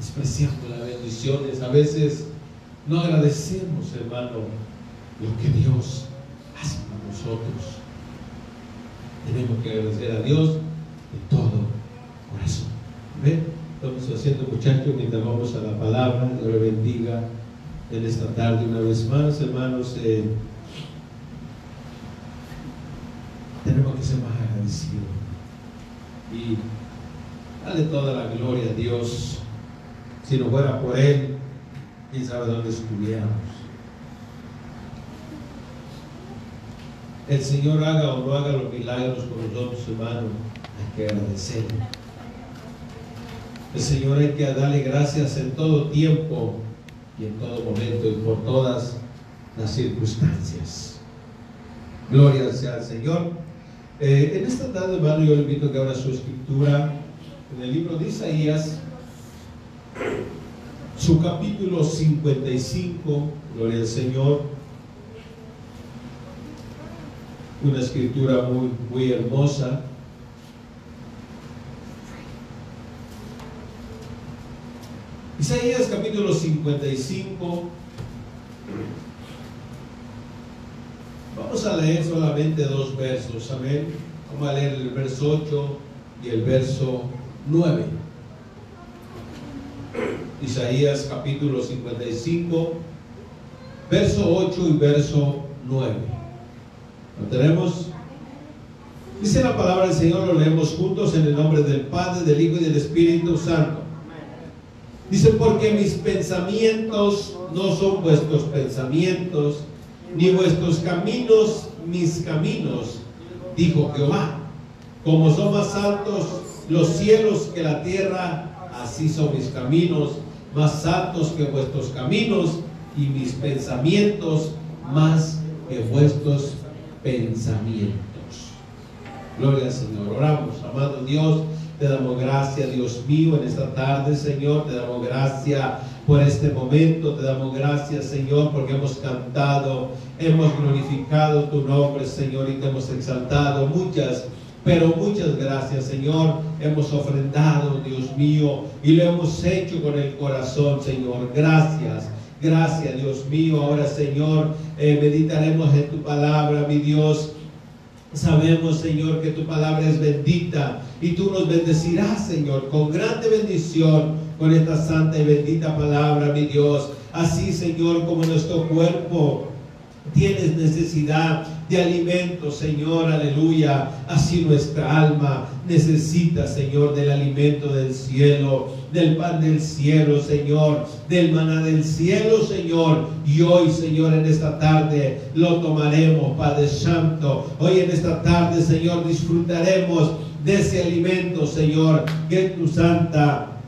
despreciamos las bendiciones, a veces no agradecemos, hermano, lo que Dios hace por nosotros. Tenemos que agradecer a Dios de todo corazón. ¿Ven? Estamos haciendo, muchachos, mientras vamos a la palabra. Dios le bendiga en esta tarde una vez más, hermanos. Eh, tenemos que ser más agradecidos y darle toda la gloria a Dios. Si no fuera por Él, quién sabe dónde estuviéramos. El Señor haga o no haga los milagros con nosotros, hermanos, hay que agradecerle. El Señor hay que darle gracias en todo tiempo y en todo momento y por todas las circunstancias. Gloria sea al Señor. Eh, en esta tarde, hermano, yo le invito a que abra su escritura en el libro de Isaías, su capítulo 55, Gloria al Señor. Una escritura muy, muy hermosa. Isaías capítulo 55. Vamos a leer solamente dos versos, amén. Vamos a leer el verso 8 y el verso 9. Isaías capítulo 55, verso 8 y verso 9. ¿Lo tenemos? Dice la palabra del Señor, lo leemos juntos en el nombre del Padre, del Hijo y del Espíritu Santo. Dice, porque mis pensamientos no son vuestros pensamientos, ni vuestros caminos mis caminos, dijo Jehová. Como son más altos los cielos que la tierra, así son mis caminos, más altos que vuestros caminos, y mis pensamientos más que vuestros pensamientos. Gloria al Señor. Oramos, amado Dios. Te damos gracias, Dios mío, en esta tarde, Señor. Te damos gracias por este momento. Te damos gracias, Señor, porque hemos cantado, hemos glorificado tu nombre, Señor, y te hemos exaltado. Muchas, pero muchas gracias, Señor. Hemos ofrendado, Dios mío, y lo hemos hecho con el corazón, Señor. Gracias. Gracias, Dios mío. Ahora, Señor, eh, meditaremos en tu palabra, mi Dios. Sabemos, Señor, que tu palabra es bendita y tú nos bendecirás, Señor, con grande bendición con esta santa y bendita palabra, mi Dios. Así, Señor, como nuestro cuerpo tienes necesidad de alimento, Señor, aleluya. Así nuestra alma necesita, Señor, del alimento del cielo, del pan del cielo, Señor, del maná del cielo, Señor. Y hoy, Señor, en esta tarde lo tomaremos, Padre Santo. Hoy en esta tarde, Señor, disfrutaremos de ese alimento, Señor, que tu santa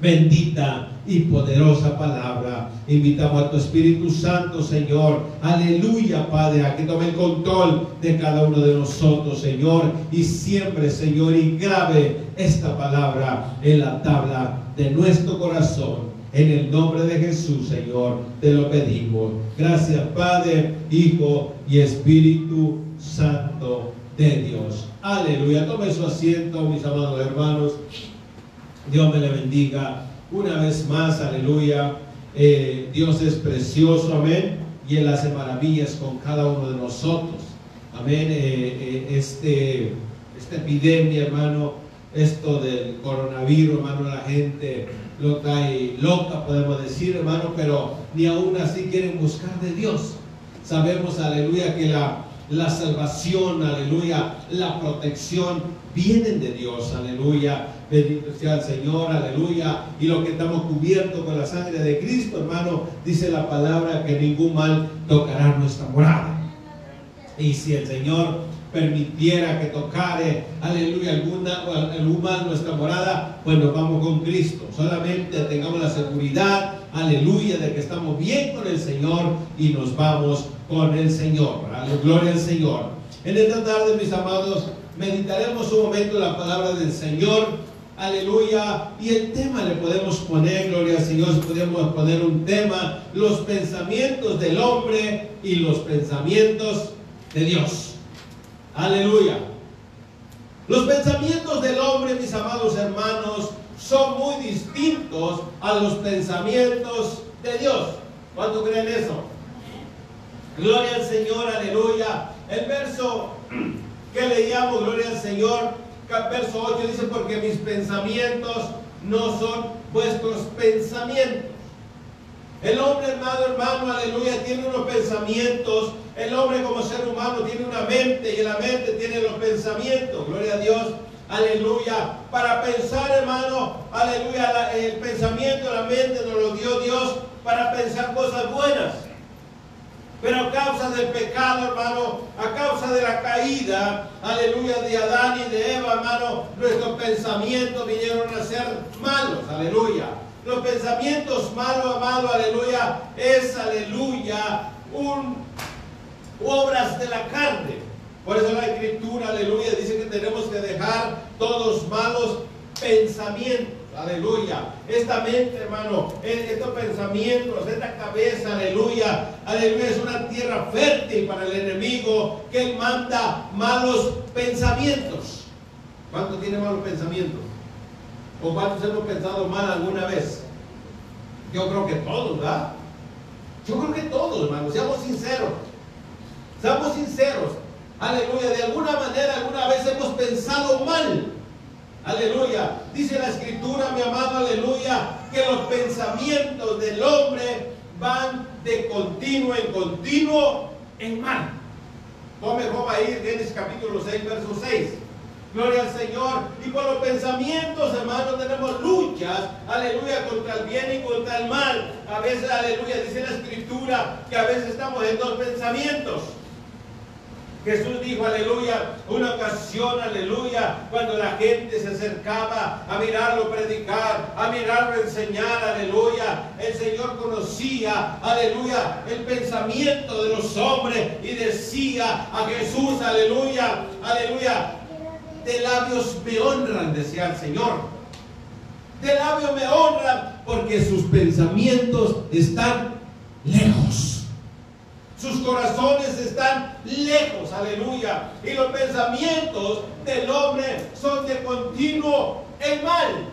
bendita y poderosa palabra. Invitamos a tu Espíritu Santo, Señor. Aleluya, Padre, a que tome el control de cada uno de nosotros, Señor. Y siempre, Señor, y grave esta palabra en la tabla de nuestro corazón. En el nombre de Jesús, Señor, te lo pedimos. Gracias, Padre, Hijo y Espíritu Santo de Dios. Aleluya. Tome su asiento, mis amados hermanos. Dios me le bendiga una vez más, aleluya. Eh, Dios es precioso, amén. Y Él hace maravillas con cada uno de nosotros. Amén. Eh, eh, este, esta epidemia, hermano, esto del coronavirus, hermano, la gente lo cae loca, podemos decir, hermano, pero ni aún así quieren buscar de Dios. Sabemos, aleluya, que la, la salvación, aleluya, la protección vienen de Dios, aleluya. Bendito sea el Señor, aleluya. Y lo que estamos cubiertos con la sangre de Cristo, hermano, dice la palabra que ningún mal tocará nuestra morada. Y si el Señor permitiera que tocare, aleluya, alguna, algún mal nuestra morada, pues nos vamos con Cristo. Solamente tengamos la seguridad, aleluya, de que estamos bien con el Señor y nos vamos con el Señor. Gloria al Señor. En esta tarde, mis amados, meditaremos un momento la palabra del Señor. Aleluya. Y el tema le podemos poner, gloria al Señor, podemos poner un tema, los pensamientos del hombre y los pensamientos de Dios. Aleluya. Los pensamientos del hombre, mis amados hermanos, son muy distintos a los pensamientos de Dios. ¿Cuánto creen eso? Gloria al Señor, aleluya. El verso que leíamos, gloria al Señor, verso 8 dice, porque mis pensamientos no son vuestros pensamientos. El hombre, hermano, hermano, aleluya, tiene unos pensamientos. El hombre como ser humano tiene una mente y la mente tiene los pensamientos. Gloria a Dios. Aleluya. Para pensar, hermano, aleluya, el pensamiento, la mente nos lo dio Dios para pensar cosas buenas. Pero a causa del pecado, hermano, a causa de la caída, aleluya, de Adán y de Eva, hermano, nuestros pensamientos vinieron a ser malos, aleluya. Los pensamientos malos, amado, aleluya, es, aleluya, un, obras de la carne. Por eso la escritura, aleluya, dice que tenemos que dejar todos malos pensamientos. Aleluya. Esta mente, hermano, estos pensamientos, esta cabeza, aleluya. Aleluya, es una tierra fértil para el enemigo que manda malos pensamientos. ¿Cuánto tiene malos pensamientos? ¿O cuántos hemos pensado mal alguna vez? Yo creo que todos, ¿verdad? Yo creo que todos, hermano. Seamos sinceros. Seamos sinceros. Aleluya. De alguna manera, alguna vez hemos pensado mal. Aleluya. Dice la escritura, mi amado, aleluya, que los pensamientos del hombre van de continuo en continuo en mal. Tome Job ahí, Génesis capítulo 6, verso 6. Gloria al Señor. Y por los pensamientos, hermanos, tenemos luchas, aleluya, contra el bien y contra el mal. A veces, aleluya, dice la escritura que a veces estamos en dos pensamientos. Jesús dijo, aleluya, una ocasión, aleluya, cuando la gente se acercaba a mirarlo predicar, a mirarlo enseñar, aleluya, el Señor conocía, aleluya, el pensamiento de los hombres y decía a Jesús, aleluya, aleluya, de labios me honran, decía el Señor. De labios me honran porque sus pensamientos están lejos. Sus corazones están lejos, aleluya. Y los pensamientos del hombre son de continuo el mal.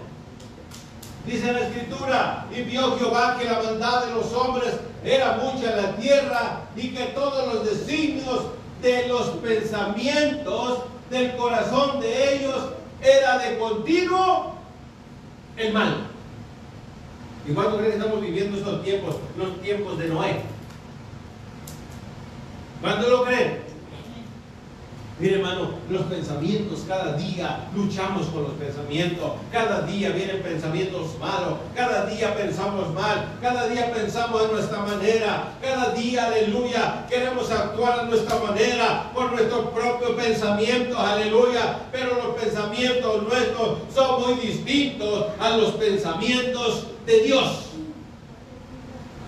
Dice la escritura, y vio Jehová que la maldad de los hombres era mucha en la tierra y que todos los designios de los pensamientos del corazón de ellos era de continuo el mal. ¿Y cuánto creen que estamos viviendo estos tiempos? Los tiempos de Noé. ¿Cuánto lo creen? Mire hermano, los pensamientos cada día luchamos con los pensamientos. Cada día vienen pensamientos malos. Cada día pensamos mal. Cada día pensamos de nuestra manera. Cada día, aleluya, queremos actuar a nuestra manera por nuestros propios pensamientos. Aleluya. Pero los pensamientos nuestros son muy distintos a los pensamientos de Dios.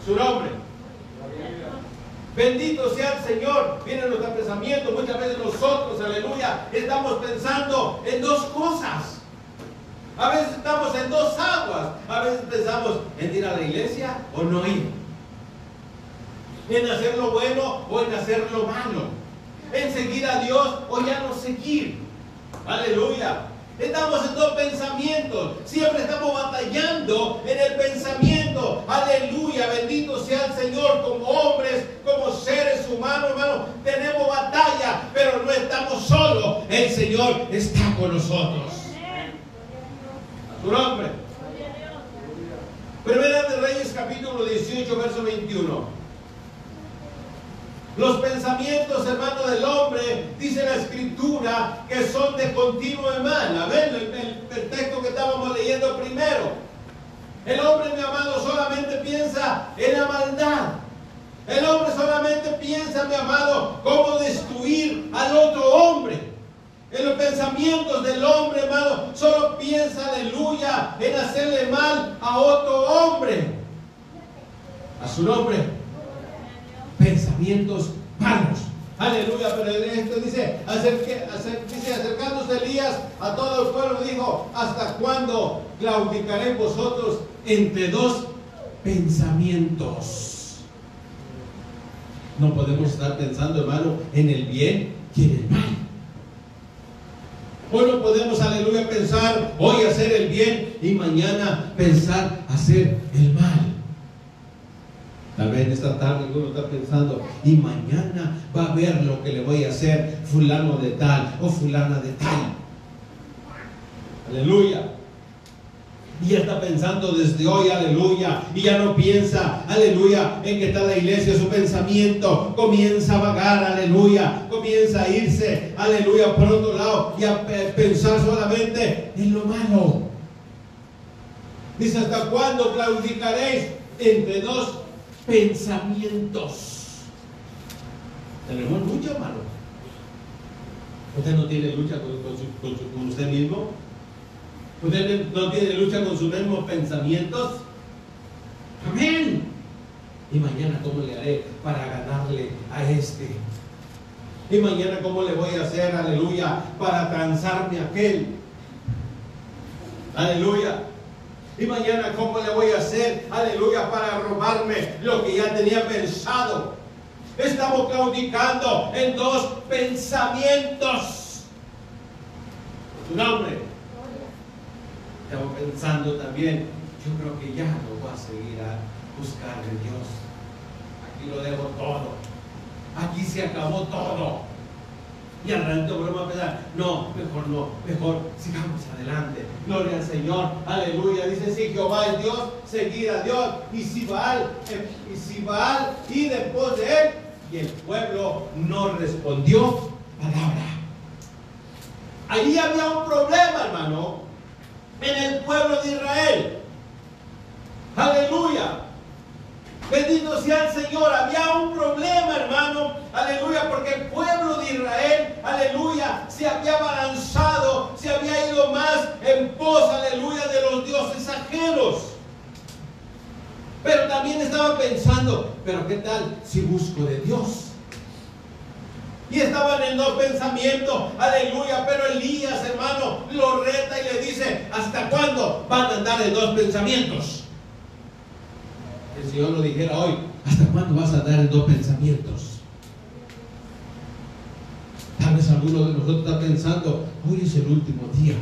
Su nombre. Bendito sea el Señor. Vienen nuestros pensamientos. Muchas veces nosotros, aleluya, estamos pensando en dos cosas. A veces estamos en dos aguas. A veces pensamos en ir a la iglesia o no ir. En hacer lo bueno o en hacer lo malo. En seguir a Dios o ya no seguir. Aleluya. Estamos en dos pensamientos. Siempre estamos batallando en el pensamiento. Aleluya. Bendito sea el Señor. Como hombres, seres humanos, hermano, tenemos batalla, pero no estamos solos. El Señor está con nosotros. A su nombre. Primera de Reyes, capítulo 18, verso 21. Los pensamientos, hermano, del hombre, dice la escritura, que son de continuo mal. A ver, el, texto que estábamos leyendo primero. El hombre, mi amado, solamente piensa en la maldad. El hombre solamente piensa, mi amado, cómo destruir al otro hombre. En los pensamientos del hombre, hermano, solo piensa, aleluya, en hacerle mal a otro hombre. A su nombre pensamientos malos. Aleluya, pero esto dice, dice, acercándose Elías a todo el pueblo, dijo, ¿hasta cuándo claudicaré vosotros entre dos pensamientos? No podemos estar pensando, hermano, en el bien y en el mal. Hoy no podemos, aleluya, pensar hoy hacer el bien y mañana pensar hacer el mal. Tal vez en esta tarde uno está pensando, y mañana va a ver lo que le voy a hacer fulano de tal o fulana de tal. Aleluya. Y ya está pensando desde hoy, aleluya. Y ya no piensa, aleluya, en que está la iglesia. Su pensamiento comienza a vagar, aleluya. Comienza a irse, aleluya, por otro lado. Y a pensar solamente en lo malo. Dice, ¿hasta cuándo claudicaréis entre dos pensamientos? Tenemos lucha, hermano. ¿Usted no tiene lucha con, con usted mismo? Usted no tiene lucha con sus mismos pensamientos. Amén. Y mañana, ¿cómo le haré para ganarle a este? Y mañana, ¿cómo le voy a hacer, aleluya, para cansarme a aquel? Aleluya. Y mañana, ¿cómo le voy a hacer, aleluya, para robarme lo que ya tenía pensado? Estamos claudicando en dos pensamientos. Su nombre. Estamos pensando también, yo creo que ya no voy a seguir a buscar de Dios. Aquí lo dejo todo. Aquí se acabó todo. Y al rato volvemos a pensar, no, mejor no, mejor sigamos adelante. Gloria al Señor, aleluya. Dice, si Jehová es Dios, seguir a Dios. Y si Baal, eh, y si Baal, y después de él. Y el pueblo no respondió palabra. Ahí había un problema, hermano en el pueblo de Israel. Aleluya. Bendito sea el Señor. Había un problema, hermano. Aleluya, porque el pueblo de Israel, aleluya, se había balanzado, se había ido más en pos, aleluya, de los dioses ajenos. Pero también estaba pensando, pero ¿qué tal si busco de Dios? Y estaban en dos pensamientos, aleluya. Pero Elías, hermano, lo reta y le dice: ¿Hasta cuándo van a andar en dos pensamientos? El Señor lo dijera hoy: ¿Hasta cuándo vas a andar en dos pensamientos? Tal vez alguno de nosotros está pensando: Hoy es el último día,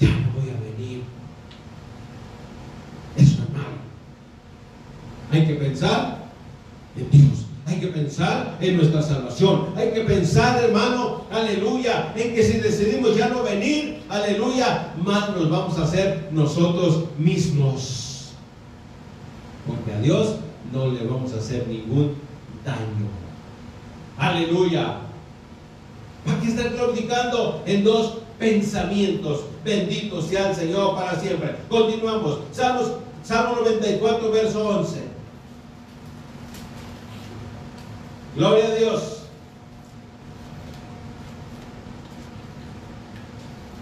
ya no voy a venir. Es normal. Hay que pensar en Dios. Hay que pensar en nuestra salvación. Hay que pensar, hermano, aleluya, en que si decidimos ya no venir, aleluya, más nos vamos a hacer nosotros mismos. Porque a Dios no le vamos a hacer ningún daño. Aleluya. Aquí está claudicando en dos pensamientos. Bendito sea el Señor para siempre. Continuamos. Salmos, Salmo 94, verso 11. Gloria a Dios.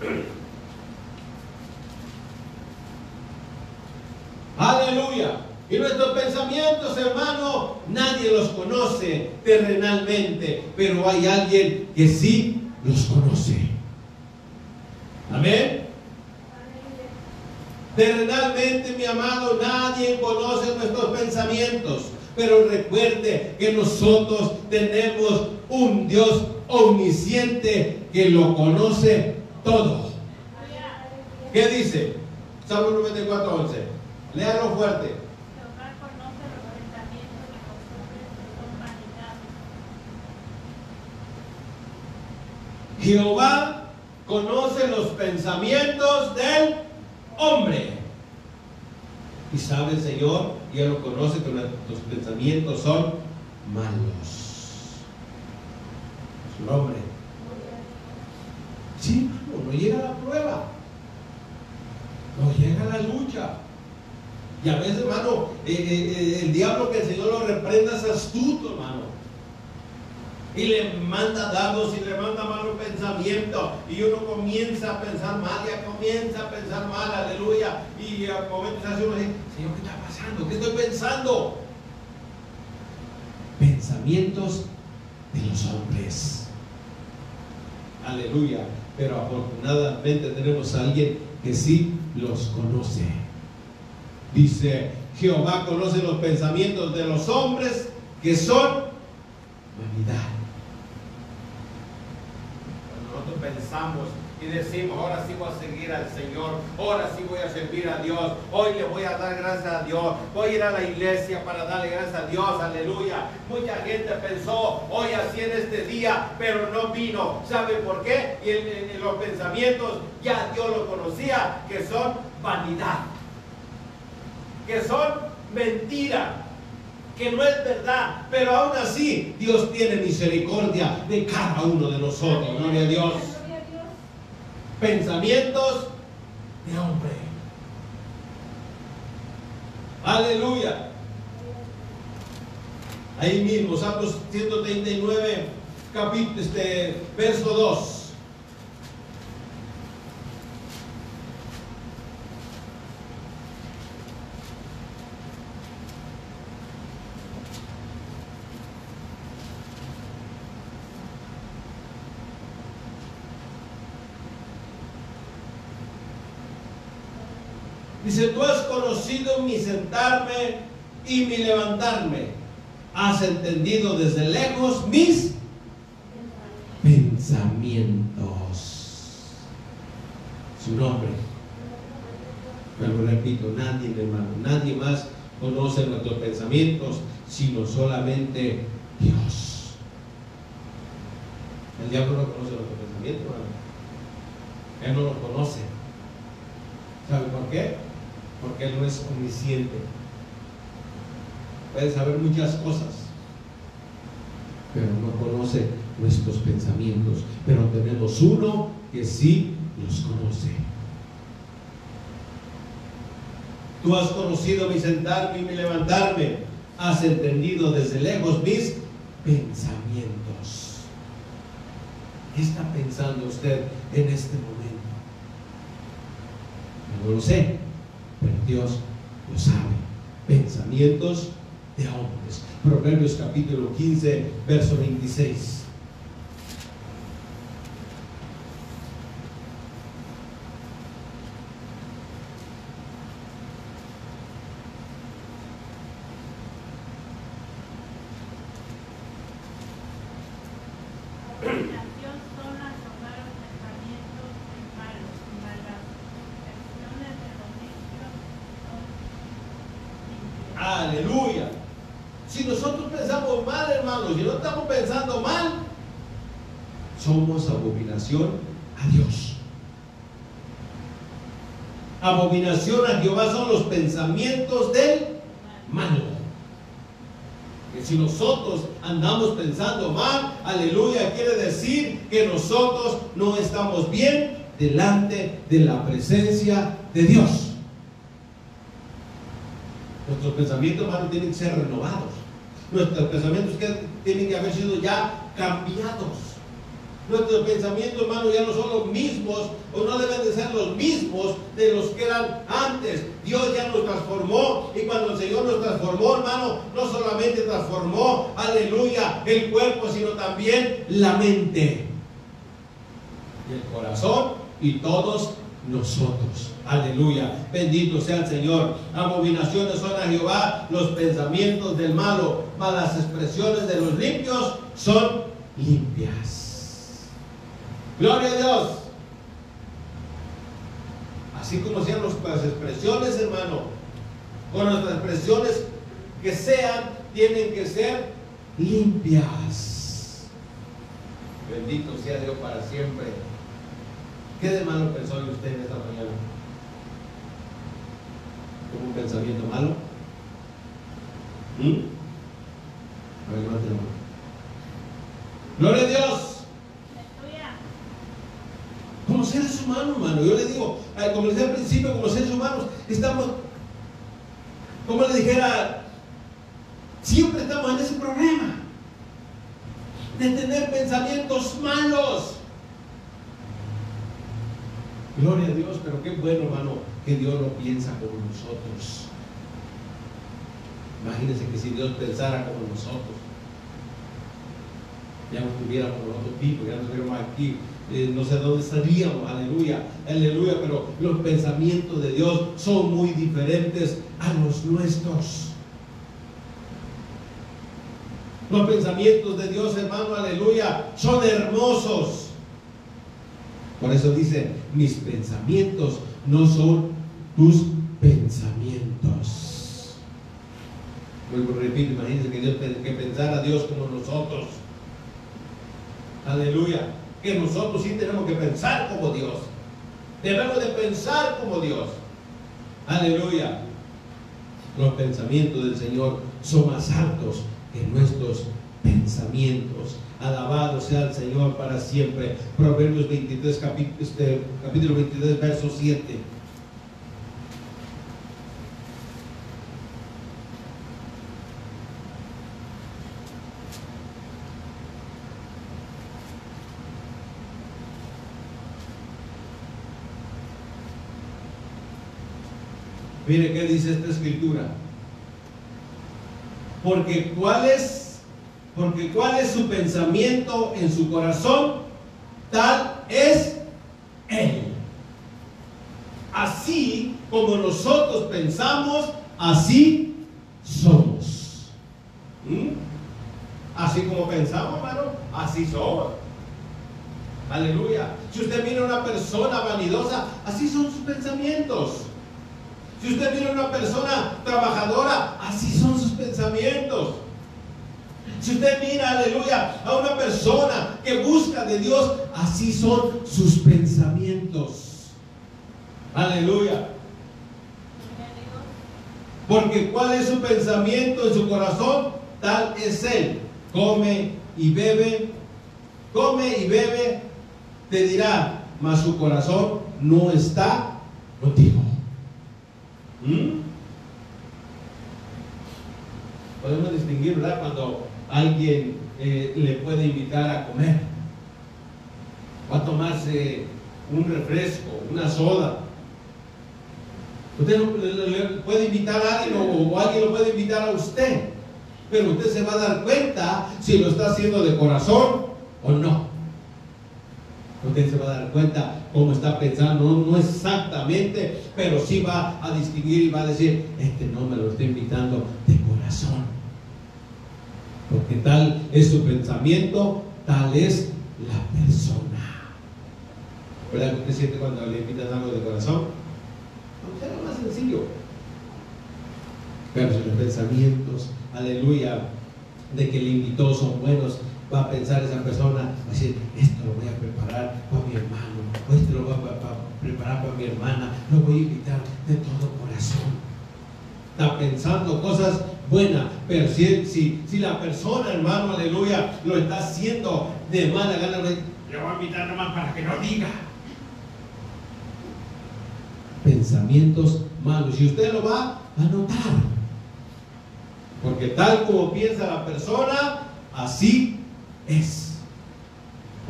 Aleluya. Y nuestros pensamientos, hermano, nadie los conoce terrenalmente, pero hay alguien que sí los conoce. Amén. Terrenalmente, mi amado, nadie conoce nuestros pensamientos. Pero recuerde que nosotros tenemos un Dios omnisciente que lo conoce todo. ¿Qué dice? Salmo 94, 11. Léalo fuerte. Jehová conoce los pensamientos del hombre. Y sabe el Señor, y Él lo conoce, que nuestros pensamientos son malos. Su nombre. Sí, no llega la prueba. No llega la lucha. Y a veces, hermano, eh, eh, eh, el diablo que el Señor lo reprenda es astuto, hermano y le manda dados y le manda malos pensamientos y uno comienza a pensar mal, ya comienza a pensar mal, aleluya, y a momentos hace uno dice, Señor, ¿qué está pasando? ¿Qué estoy pensando? Pensamientos de los hombres. Aleluya. Pero afortunadamente tenemos a alguien que sí los conoce. Dice, Jehová conoce los pensamientos de los hombres que son vanidad y decimos, ahora sí voy a seguir al Señor, ahora sí voy a servir a Dios, hoy le voy a dar gracias a Dios, voy a ir a la iglesia para darle gracias a Dios, aleluya. Mucha gente pensó, hoy así en este día, pero no vino. ¿Sabe por qué? Y en los pensamientos ya Dios lo conocía, que son vanidad, que son mentira que no es verdad, pero aún así Dios tiene misericordia de cada uno de nosotros, gloria a Dios pensamientos de hombre. Aleluya. Ahí mismo, Salmos 139, capítulo, este, verso 2. Dice, tú has conocido mi sentarme y mi levantarme. Has entendido desde lejos mis pensamientos. Su nombre. Pero repito, nadie, hermano, nadie más conoce nuestros pensamientos, sino solamente Dios. El diablo no conoce nuestros pensamientos. Él no los conoce. ¿Sabe por qué? Porque Él no es omnisciente. Puede saber muchas cosas, pero no conoce nuestros pensamientos. Pero tenemos uno que sí los conoce. Tú has conocido mi sentarme y mi levantarme. Has entendido desde lejos mis pensamientos. ¿Qué está pensando usted en este momento? No lo sé pero Dios lo sabe. Pensamientos de hombres. Proverbios capítulo 15, verso 26. Abominación a Jehová son los pensamientos del malo. Que si nosotros andamos pensando mal, aleluya, quiere decir que nosotros no estamos bien delante de la presencia de Dios. Nuestros pensamientos, hermano, tienen que ser renovados. Nuestros pensamientos tienen que haber sido ya cambiados. Nuestros pensamientos, hermano, ya no son los mismos o no deben de ser los mismos de los que eran antes. Dios ya nos transformó y cuando el Señor nos transformó, hermano, no solamente transformó, aleluya, el cuerpo, sino también la mente el corazón y todos nosotros. Aleluya. Bendito sea el Señor. Abominaciones son a Jehová los pensamientos del malo, mas las expresiones de los limpios son limpias. Gloria a Dios. Así como sean nuestras expresiones, hermano, con nuestras expresiones que sean, tienen que ser limpias. Bendito sea Dios para siempre. ¿Qué de malo pensó usted en esta mañana? ¿Como un pensamiento malo? ¿Mm? Gloria a Dios como seres humanos, hermano. Yo le digo, eh, como les decía al principio, como seres humanos, estamos, como le dijera, siempre estamos en ese problema de tener pensamientos malos. Gloria a Dios, pero qué bueno, hermano, que Dios lo piensa como nosotros. Imagínense que si Dios pensara como nosotros, ya no estuviéramos nosotros vivos, ya no estuviéramos aquí eh, no sé dónde estaríamos, aleluya, aleluya, pero los pensamientos de Dios son muy diferentes a los nuestros. Los pensamientos de Dios, hermano, aleluya, son hermosos. Por eso dice, mis pensamientos no son tus pensamientos. Vuelvo, repito, imagínense que Dios que pensara a Dios como nosotros. Aleluya. Que nosotros sí tenemos que pensar como Dios. Debemos de pensar como Dios. Aleluya. Los pensamientos del Señor son más altos que nuestros pensamientos. Alabado sea el Señor para siempre. Proverbios 23, capítulo, este, capítulo 23, verso 7. Mire qué dice esta escritura. Porque cuál es, porque cuál es su pensamiento en su corazón, tal es él. Así como nosotros pensamos, así somos. ¿Mm? Así como pensamos, hermano, así somos. Aleluya. Si usted mira a una persona vanidosa, así son sus pensamientos. Si usted mira a una persona trabajadora, así son sus pensamientos. Si usted mira, aleluya, a una persona que busca de Dios, así son sus pensamientos. Aleluya. Porque cuál es su pensamiento en su corazón, tal es él. Come y bebe, come y bebe, te dirá, mas su corazón no está contigo. ¿Mm? Podemos distinguir, ¿verdad? Cuando alguien eh, le puede invitar a comer, va a tomarse un refresco, una soda. Usted le, puede invitar a alguien o, alguien lo puede invitar a usted, pero usted se va a dar cuenta si lo está haciendo de corazón o no. Usted se va a dar cuenta cómo está pensando, no, exactamente, pero sí va a distinguir y va a decir, este no me lo está invitando de corazón. Porque tal es su pensamiento, tal es la persona. ¿Verdad que usted siente cuando le invitan algo de corazón? Es lo más sencillo. Pero si los pensamientos, aleluya, de que le invitó son buenos, va a pensar esa persona, va a decir, esto lo voy a preparar para mi hermano, o esto lo voy a preparar para mi hermana, lo voy a invitar de todo corazón. Está pensando cosas buenas, si la persona, hermano, aleluya, lo está haciendo de mala gana, le voy a invitar nomás para que no diga. Pensamientos malos. Y usted lo va a notar. Porque tal como piensa la persona, así es.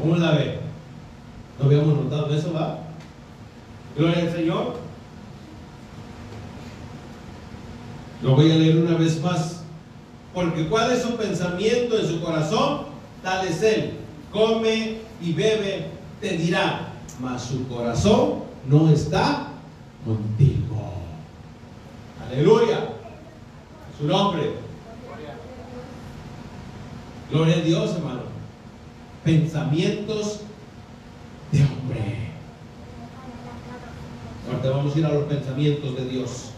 ¿Cómo la ve? ¿No habíamos notado eso, va? Gloria al Señor. Lo voy a leer una vez más. Porque cuál es su pensamiento en su corazón, tal es él. Come y bebe, te dirá, mas su corazón no está contigo. Aleluya. Su nombre. Gloria a Dios, hermano pensamientos de hombre. Ahora vamos a ir a los pensamientos de Dios.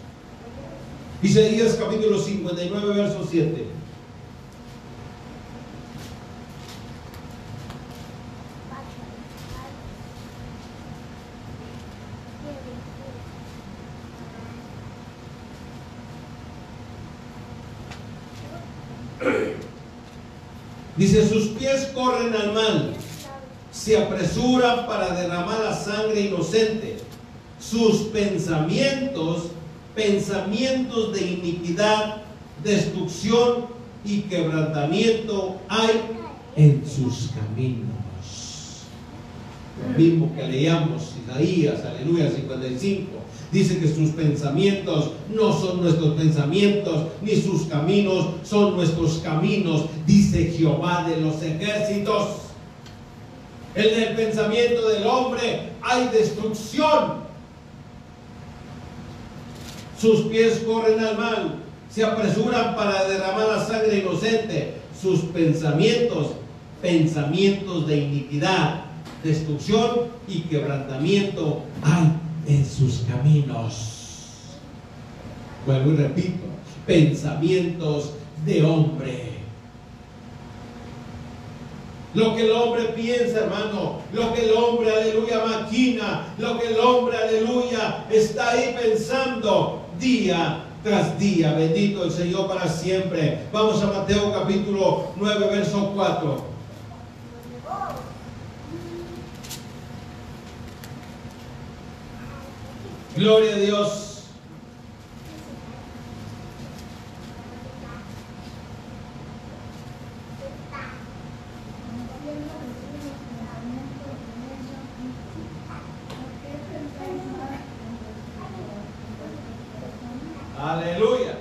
Isaías capítulo 59, verso 7. Dice, sus pies corren al mal, se apresuran para derramar la sangre inocente. Sus pensamientos, pensamientos de iniquidad, destrucción y quebrantamiento hay en sus caminos. Lo mismo que leíamos Isaías, aleluya, 55 Dice que sus pensamientos no son nuestros pensamientos, ni sus caminos son nuestros caminos, dice Jehová de los ejércitos. En el pensamiento del hombre hay destrucción. Sus pies corren al mal, se apresuran para derramar la sangre inocente. Sus pensamientos, pensamientos de iniquidad, destrucción y quebrantamiento hay en sus caminos. Vuelvo y repito, pensamientos de hombre. Lo que el hombre piensa, hermano, lo que el hombre, aleluya, maquina, lo que el hombre, aleluya, está ahí pensando día tras día. Bendito el Señor para siempre. Vamos a Mateo capítulo 9, verso 4. Gloria a Dios. Aleluya.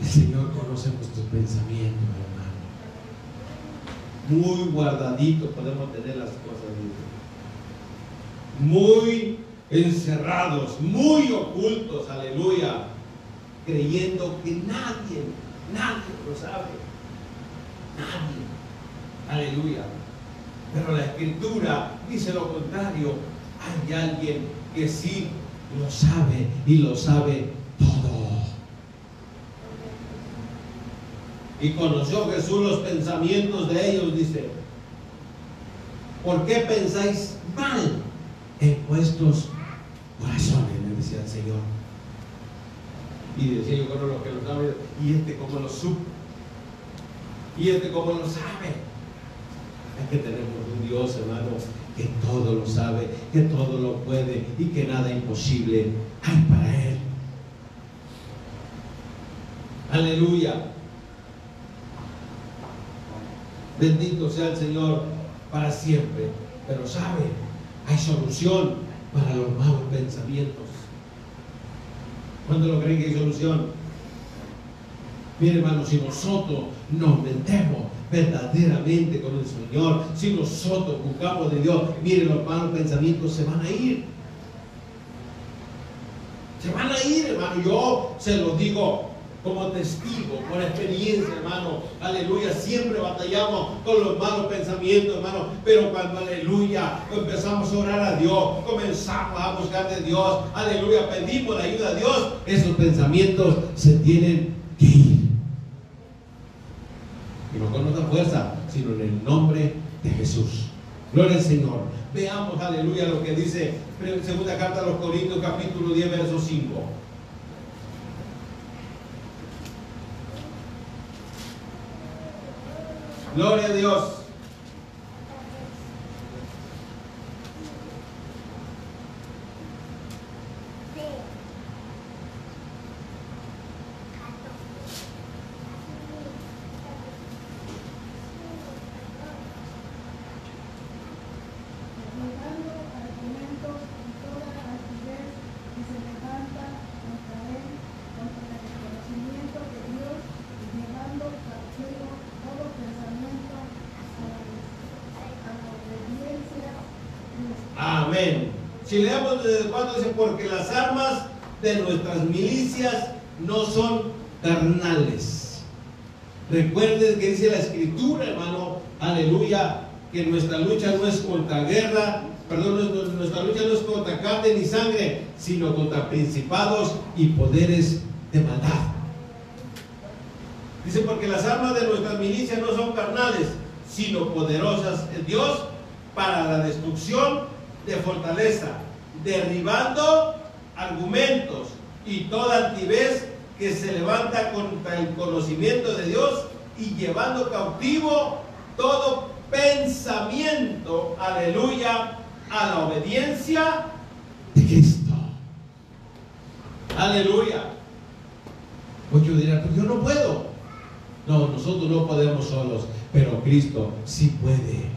El Señor conoce nuestros pensamientos, hermano. Muy guardadito podemos tener las cosas. Muy encerrados, muy ocultos, aleluya. Creyendo que nadie, nadie lo sabe. Nadie. Aleluya. Pero la escritura dice lo contrario. Hay alguien que sí lo sabe y lo sabe todo. Y conoció Jesús los pensamientos de ellos, dice, ¿por qué pensáis mal en vuestros corazones? Le decía el Señor. Y decía yo, bueno, lo que lo sabe, y este como lo supo, y este como lo sabe. Es que tenemos un Dios, hermano, que todo lo sabe, que todo lo puede y que nada imposible hay para Él. Aleluya. Bendito sea el Señor para siempre. Pero sabe, hay solución para los malos pensamientos. ¿Cuándo lo creen que hay solución? Mire, hermano, si nosotros nos metemos verdaderamente con el Señor, si nosotros buscamos de Dios, miren los malos pensamientos se van a ir. Se van a ir, hermano. Yo se los digo como testigo, por experiencia, hermano. Aleluya. Siempre batallamos con los malos pensamientos, hermano. Pero cuando, aleluya, empezamos a orar a Dios, comenzamos a buscar de Dios, aleluya, pedimos la ayuda de Dios, esos pensamientos se tienen que ir y no con nuestra fuerza, sino en el nombre de Jesús. Gloria al Señor. Veamos, aleluya, lo que dice segunda carta a los Corintios, capítulo 10, verso 5. Gloria a Dios. Si leemos desde cuando dice, porque las armas de nuestras milicias no son carnales. Recuerden que dice la escritura, hermano, aleluya, que nuestra lucha no es contra guerra, perdón, nuestra lucha no es contra carne ni sangre, sino contra principados y poderes de maldad. Dice, porque las armas de nuestras milicias no son carnales, sino poderosas en Dios para la destrucción de fortaleza, derribando argumentos y toda altivez que se levanta contra el conocimiento de Dios y llevando cautivo todo pensamiento, aleluya, a la obediencia de Cristo. Aleluya. Muchos dirán, pues yo no puedo. No, nosotros no podemos solos, pero Cristo sí puede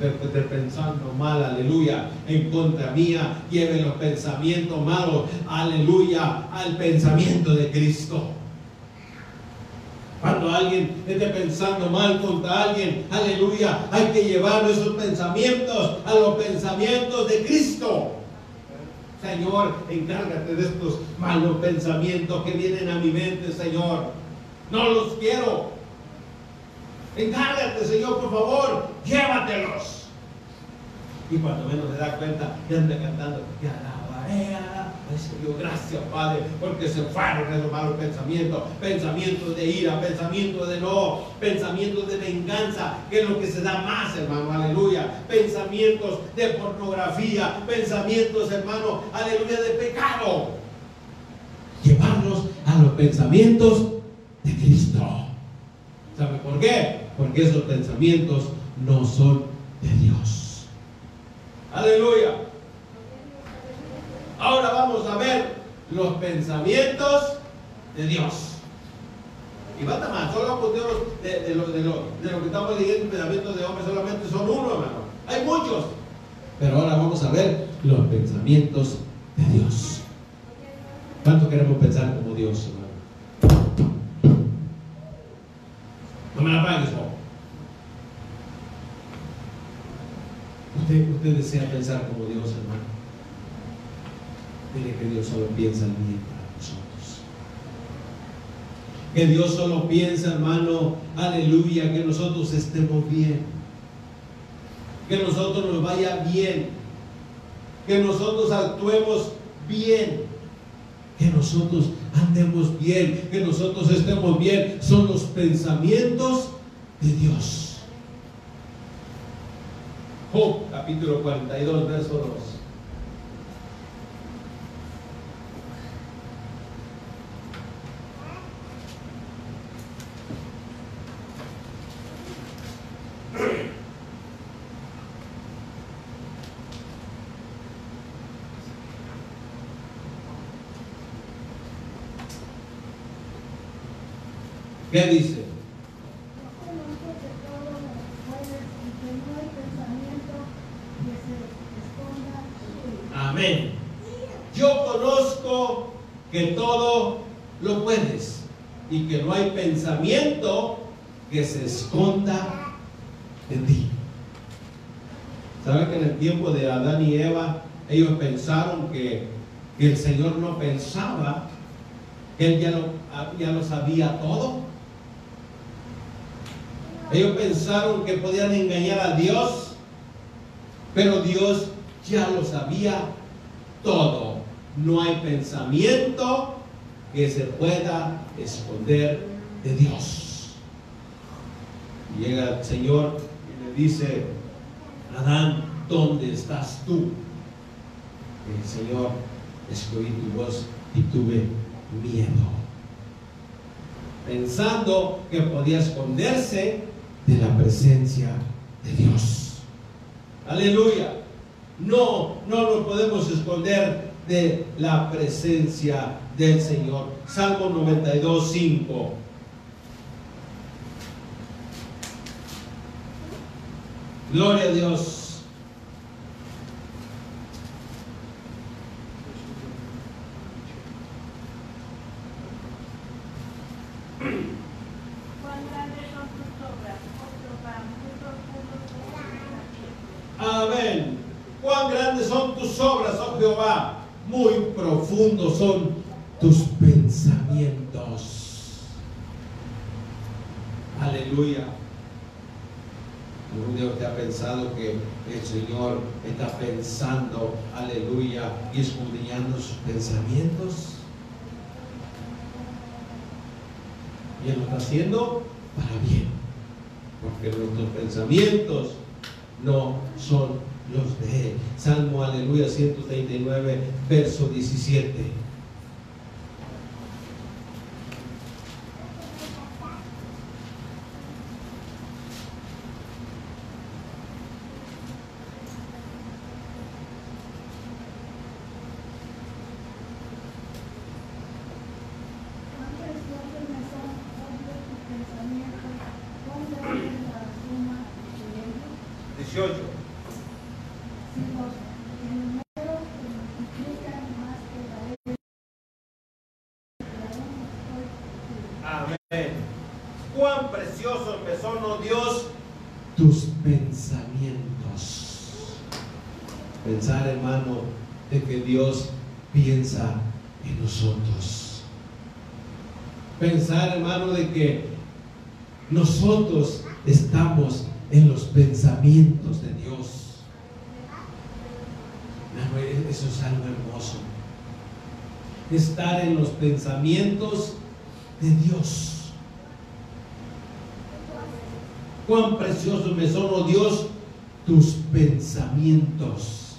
esté pensando mal, aleluya, en contra mía, lleve los pensamientos malos, aleluya, al pensamiento de Cristo. Cuando alguien esté pensando mal contra alguien, aleluya, hay que llevar esos pensamientos a los pensamientos de Cristo. Señor, encárgate de estos malos pensamientos que vienen a mi mente, Señor. No los quiero. Encárgate, Señor, por favor, llévatelos. Y cuando menos se da cuenta, ya anda cantando, ya alabaré, Ay, Señor, gracias, Padre, porque se fueron esos malos pensamientos, pensamientos de ira, pensamientos de no, pensamientos de venganza, que es lo que se da más, hermano, aleluya. Pensamientos de pornografía, pensamientos, hermano, aleluya, de pecado. Llevarnos a los pensamientos de Cristo. ¿Sabe por qué? Porque esos pensamientos no son de Dios. Aleluya. Ahora vamos a ver los pensamientos de Dios. Y basta más, solo de, de, lo, de, lo, de lo que estamos leyendo, pensamientos de hombre solamente son uno, hermano. Hay muchos. Pero ahora vamos a ver los pensamientos de Dios. ¿Cuánto queremos pensar como Dios, No me la pagues, Usted, usted desea pensar como Dios, hermano. Mire que Dios solo piensa en bien para nosotros. Que Dios solo piensa, hermano, aleluya, que nosotros estemos bien. Que nosotros nos vaya bien. Que nosotros actuemos bien. Que nosotros andemos bien. Que nosotros estemos bien. Son los pensamientos de Dios. Job capítulo 42, verso 2. ¿Qué dice? Amén. Yo conozco que todo lo puedes y que no hay pensamiento que se esconda de ti. ¿Sabe que en el tiempo de Adán y Eva ellos pensaron que, que el Señor no pensaba, que Él ya lo, ya lo sabía todo? Ellos pensaron que podían engañar a Dios, pero Dios ya lo sabía todo. No hay pensamiento que se pueda esconder de Dios. llega el Señor y le dice, Adán, ¿dónde estás tú? el Señor, escogí tu voz y tuve miedo. Pensando que podía esconderse de la presencia de Dios. Aleluya. No, no nos podemos esconder de la presencia del Señor. Salmo 92, 5. Gloria a Dios. Amén. Cuán grandes son tus obras, oh Jehová. Muy son tus pensamientos. Aleluya. ¿Algún día usted ha pensado que el Señor está pensando, aleluya, y escudriñando sus pensamientos? Y Él lo está haciendo para bien. Porque nuestros pensamientos no son los de Él. Salmo, aleluya, 139, verso 17. Nosotros. Estamos en los pensamientos de Dios. Eso es algo hermoso. Estar en los pensamientos de Dios. Cuán precioso me son, oh Dios, tus pensamientos.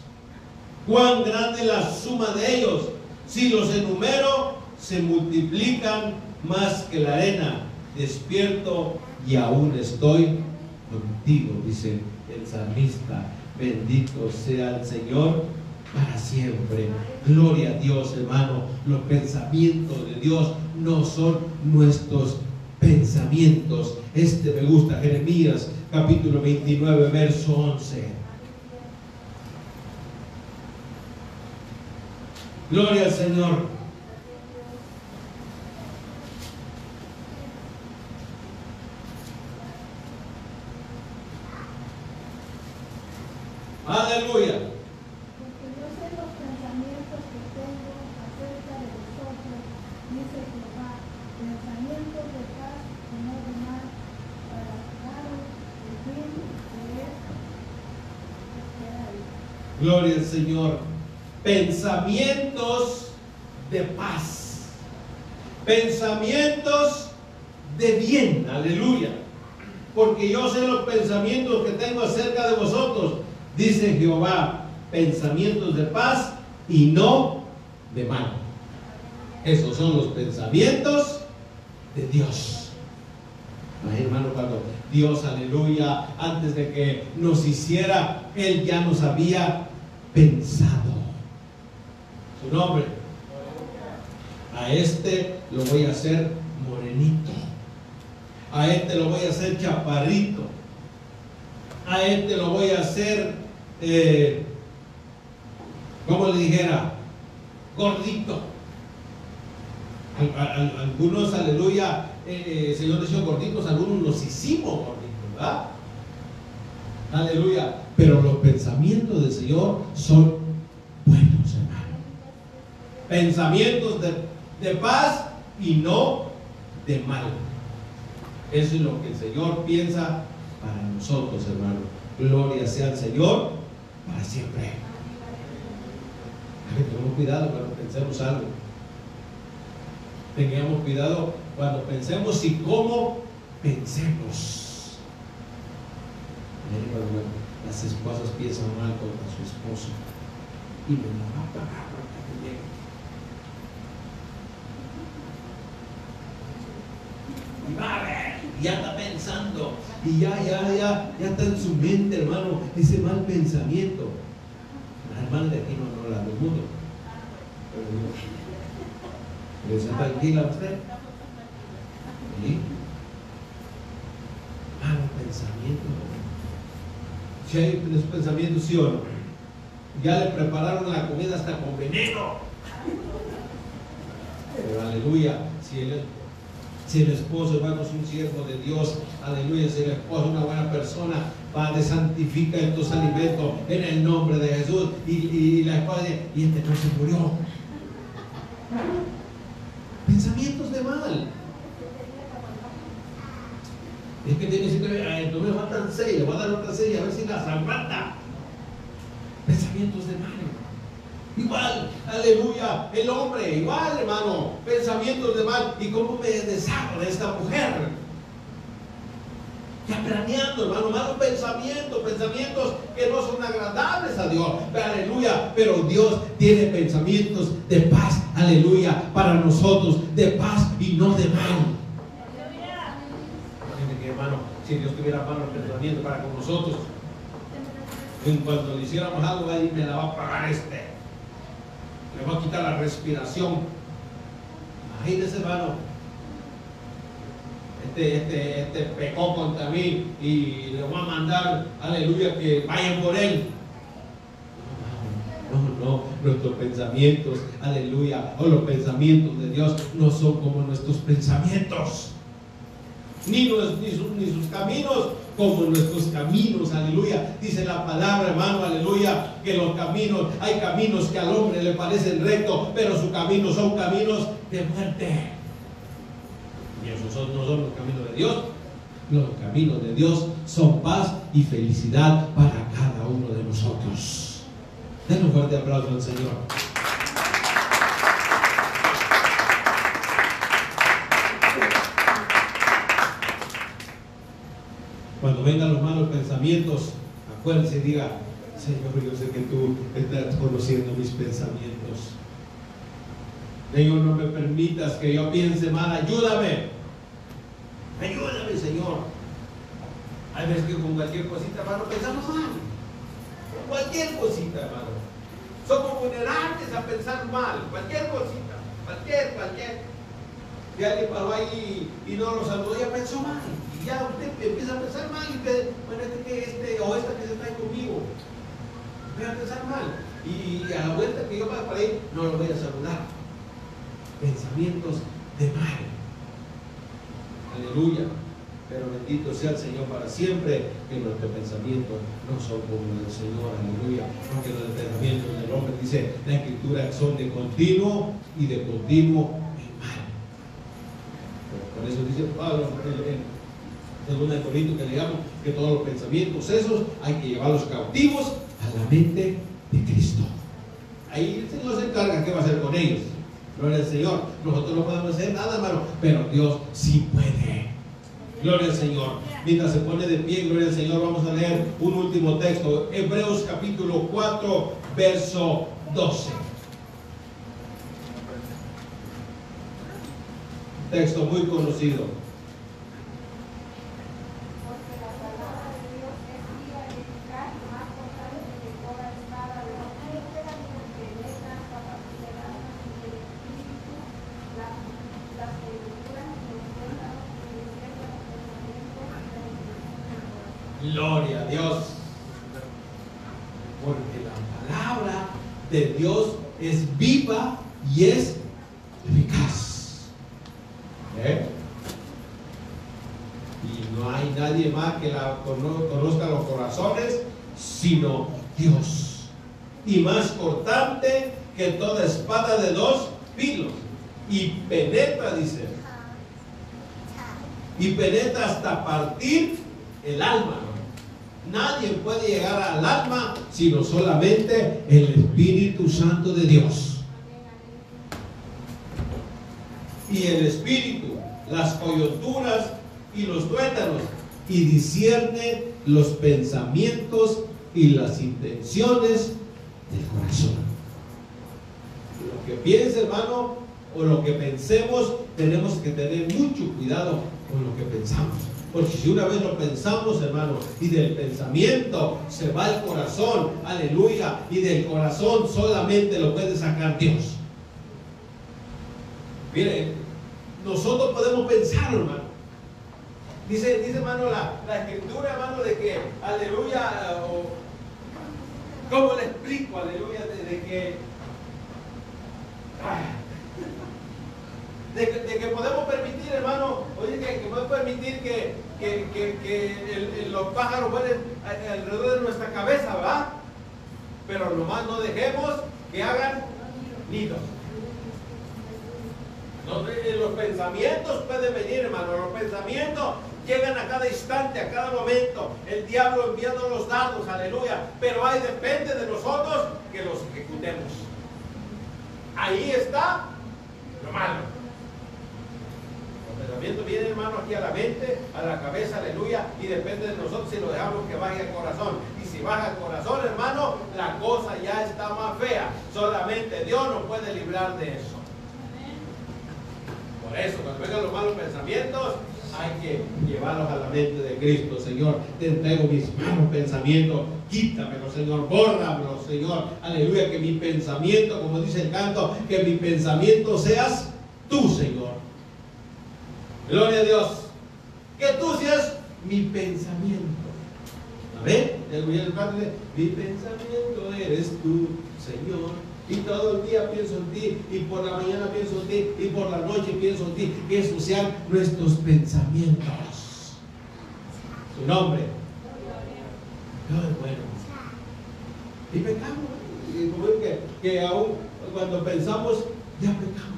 Cuán grande la suma de ellos. Si los enumero, se multiplican más que la arena. Despierto y aún estoy contigo, dice el salmista. Bendito sea el Señor para siempre. Gloria a Dios, hermano. Los pensamientos de Dios no son nuestros pensamientos. Este me gusta, Jeremías capítulo 29, verso 11. Gloria al Señor. Pensamientos de paz. Pensamientos de bien. Aleluya. Porque yo sé los pensamientos que tengo acerca de vosotros. Dice Jehová. Pensamientos de paz y no de mal. Esos son los pensamientos de Dios. hermano, cuando Dios, aleluya, antes de que nos hiciera, Él ya nos había pensado. Nombre. A este lo voy a hacer morenito. A este lo voy a hacer chaparrito. A este lo voy a hacer, eh, como le dijera, gordito. algunos, aleluya, eh, eh, Señor dijo gorditos, algunos nos hicimos gorditos, ¿verdad? Aleluya. Pero los pensamientos del Señor son buenos, hermano. Pensamientos de, paz y no de mal. Eso es lo que el Señor piensa para nosotros, hermano. Gloria sea al Señor para siempre. Tengamos cuidado cuando pensemos algo. Tengamos cuidado cuando pensemos y cómo pensemos las esposas piensan mal contra su esposo y me la va a pagar para que Y va a ver, ya está pensando, y ya, ya, ya, ya está en su mente, hermano, ese mal pensamiento. La hermana de aquí no, no la del mundo. Pero ¿está tranquila usted? ¿Sí? Mal pensamiento si hay pensamientos, sí o no. Ya le prepararon la comida hasta con veneno. Pero aleluya, si el, si el esposo, hermano, es un siervo de Dios, aleluya, si el esposo es una buena persona, Padre, santifica estos alimentos en el nombre de Jesús. Y, la esposa dice, y este no se murió. Pensamientos de mal. Es que tiene que no me faltan seis, le voy a dar otra seis a ver si las aguanta. Pensamientos de mal. Igual, aleluya, el hombre, igual, hermano, pensamientos de mal. ¿Y cómo me deshago de esta mujer? Ya planeando, hermano, malos pensamientos, pensamientos que no son agradables a Dios. Aleluya, pero Dios tiene pensamientos de paz, aleluya, para nosotros, de paz y no de mal si Dios tuviera malos pensamientos para con nosotros. En cuanto le hiciéramos algo, ahí me la va a pagar este. Le va a quitar la respiración. Imagínese, hermano. Este, este, este pecó contra mí y le voy a mandar, aleluya, que vayan por él. No, no, nuestros pensamientos, aleluya, o los pensamientos de Dios no son como nuestros pensamientos ni, sus, caminos como nuestros caminos, aleluya. Dice la palabra, hermano, aleluya, que los caminos, hay caminos que al hombre le parecen rectos, pero sus caminos son caminos de muerte. Y esos no son los caminos de Dios. Los caminos de Dios son paz y felicidad para cada uno de nosotros. Den un fuerte aplauso al Señor. Cuando vengan los malos pensamientos, acuérdense y diga, Señor, yo sé que tú estás conociendo mis pensamientos. Señor, no me permitas que yo piense mal, ayúdame. Ayúdame, Señor. Hay veces que con cualquier cosita, hermano, pensamos mal. Con cualquier cosita, hermano. Somos vulnerables a pensar mal. Cualquier cosita. Cualquier, cualquier. Si alguien paró ahí y, no lo saludó, ya pensó mal. Ya usted empieza a pensar mal y dice, bueno, este que este o esta que se ahí conmigo. Voy a pensar mal. Y a la vuelta que yo vaya para ahí, no lo voy a saludar. Pensamientos de mal. Aleluya. Pero bendito sea el Señor para siempre, que nuestros pensamientos no son como los del Señor, aleluya. Porque los pensamientos del hombre, dice la Escritura, son de continuo y de continuo en mal. por eso dice Pablo de Corinto que digamos que todos los pensamientos esos hay que llevarlos cautivos a la mente de Cristo. Ahí el Señor se encarga qué va a hacer con ellos. Gloria al Señor. Nosotros no podemos hacer nada, hermano, pero Dios sí puede. Gloria al Señor. Mientras se pone de pie, gloria al Señor, vamos a leer un último texto. Hebreos capítulo 4, verso 12. Texto muy conocido. Gloria a Dios. Porque la palabra de Dios es viva y es eficaz. ¿Eh? Y no hay nadie más que la conozca los corazones, sino Dios. Y más cortante que toda espada de dos filos. Y penetra, dice. Y penetra hasta partir el alma. Nadie puede llegar al alma sino solamente el Espíritu Santo de Dios. Y el Espíritu, las coyunturas y los tuétanos, y discierne los pensamientos y las intenciones del corazón. Lo que piense, hermano, o lo que pensemos, tenemos que tener mucho cuidado con lo que pensamos. Porque si una vez lo pensamos, hermano, y del pensamiento se va el corazón, aleluya, y del corazón solamente lo puede sacar Dios. Mire, nosotros podemos pensar, hermano. Dice, dice hermano, la, escritura, hermano, de que, aleluya, o, ¿cómo le explico, aleluya, de, que... de, que podemos permitir, hermano, oye, que podemos permitir que, que, los pájaros vuelen alrededor de nuestra cabeza, ¿va? Pero nomás no dejemos que hagan nidos. Los pensamientos pueden venir, hermano. Los pensamientos llegan a cada instante, a cada momento. El diablo enviando los dados, aleluya. Pero ahí depende de nosotros que los ejecutemos. Ahí está lo malo pensamiento viene, hermano, aquí a la mente, a la cabeza, aleluya, y depende de nosotros si lo dejamos que baje al corazón. Y si baja al corazón, hermano, la cosa ya está más fea. Solamente Dios nos puede librar de eso. Eso, cuando vengan los malos pensamientos, hay que llevarlos a la mente de Cristo, Señor. Te entrego mis malos pensamientos, quítamelo, Señor, bórramelo, Señor. Aleluya, que mi pensamiento, como dice el canto, que mi pensamiento seas tú, Señor. Gloria a Dios. Que tú seas mi pensamiento. Amén. El mi pensamiento eres tú, Señor. Y todo el día pienso en ti, y por la mañana pienso en ti, y por la noche pienso en ti. Que esos sean nuestros pensamientos. Su nombre. Dios es bueno. Y pecamos. Y como que, que aún cuando pensamos, ya pecamos.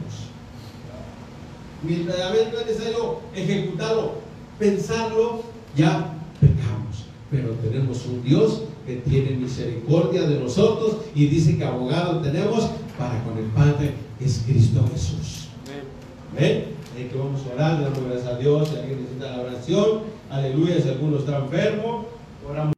Mientras no es necesario ejecutarlo, pensarlo, ya pecamos. Pero tenemos un Dios que tiene misericordia de nosotros y dice que abogado tenemos para con el Padre, es Cristo Jesús. Amén. Así que vamos a orar, damos gracias a Dios, si alguien necesita la oración, aleluya, si alguno está enfermo, oramos.